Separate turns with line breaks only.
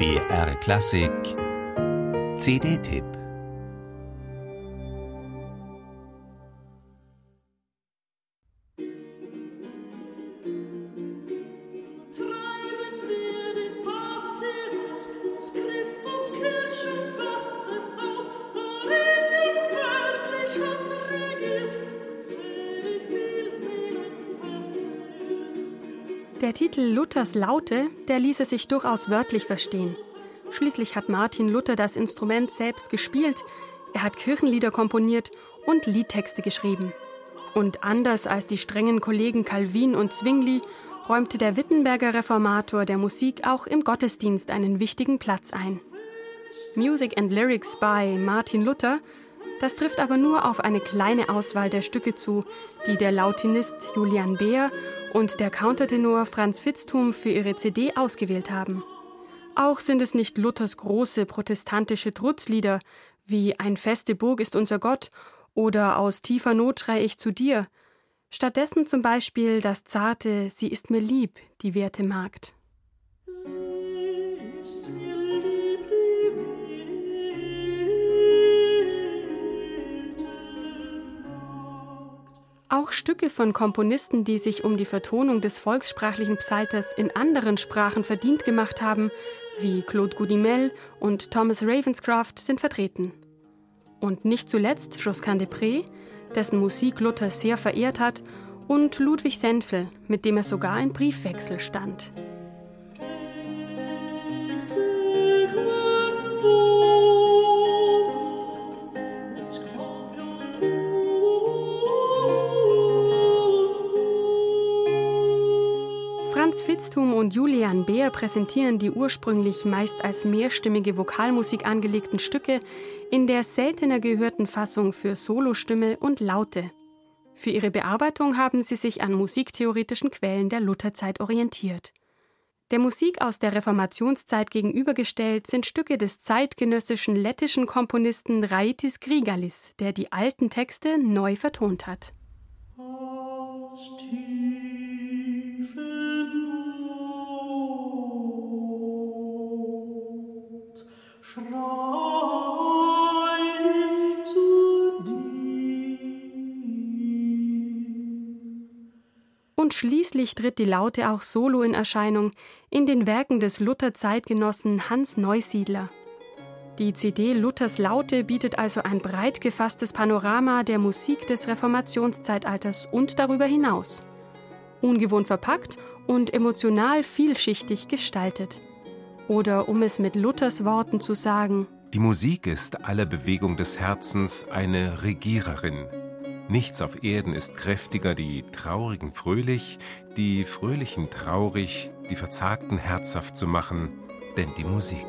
BR Klassik. CD-Tipp
Der Titel Luthers Laute, der ließe sich durchaus wörtlich verstehen. Schließlich hat Martin Luther das Instrument selbst gespielt, er hat Kirchenlieder komponiert und Liedtexte geschrieben. Und anders als die strengen Kollegen Calvin und Zwingli räumte der Wittenberger Reformator der Musik auch im Gottesdienst einen wichtigen Platz ein. Music and Lyrics by Martin Luther, das trifft aber nur auf eine kleine Auswahl der Stücke zu, die der Lautinist Julian Beer und der Countertenor Franz Fitztum für ihre CD ausgewählt haben. Auch sind es nicht Luthers große protestantische Trutzlieder wie Ein feste Burg ist unser Gott oder Aus tiefer Not schrei ich zu dir. Stattdessen zum Beispiel das zarte Sie ist mir lieb, die werte Magd. Auch Stücke von Komponisten, die sich um die Vertonung des volkssprachlichen Psalters in anderen Sprachen verdient gemacht haben, wie Claude Goudimel und Thomas Ravenscroft, sind vertreten. Und nicht zuletzt Josquin des Prés, dessen Musik Luther sehr verehrt hat, und Ludwig Senfel, mit dem er sogar in Briefwechsel stand. Franz Fitztum und Julian Beer präsentieren die ursprünglich meist als mehrstimmige Vokalmusik angelegten Stücke in der seltener gehörten Fassung für Solostimme und Laute. Für ihre Bearbeitung haben sie sich an musiktheoretischen Quellen der Lutherzeit orientiert. Der Musik aus der Reformationszeit gegenübergestellt sind Stücke des zeitgenössischen lettischen Komponisten Raitis Grigalis, der die alten Texte neu vertont hat. Aus Und schließlich tritt die Laute auch solo in Erscheinung in den Werken des Luther-Zeitgenossen Hans Neusiedler. Die CD Luthers Laute bietet also ein breit gefasstes Panorama der Musik des Reformationszeitalters und darüber hinaus. Ungewohnt verpackt und emotional vielschichtig gestaltet. Oder um es mit Luthers Worten zu sagen,
die Musik ist aller Bewegung des Herzens eine Regiererin. Nichts auf Erden ist kräftiger, die Traurigen fröhlich, die Fröhlichen traurig, die Verzagten herzhaft zu machen, denn die Musik.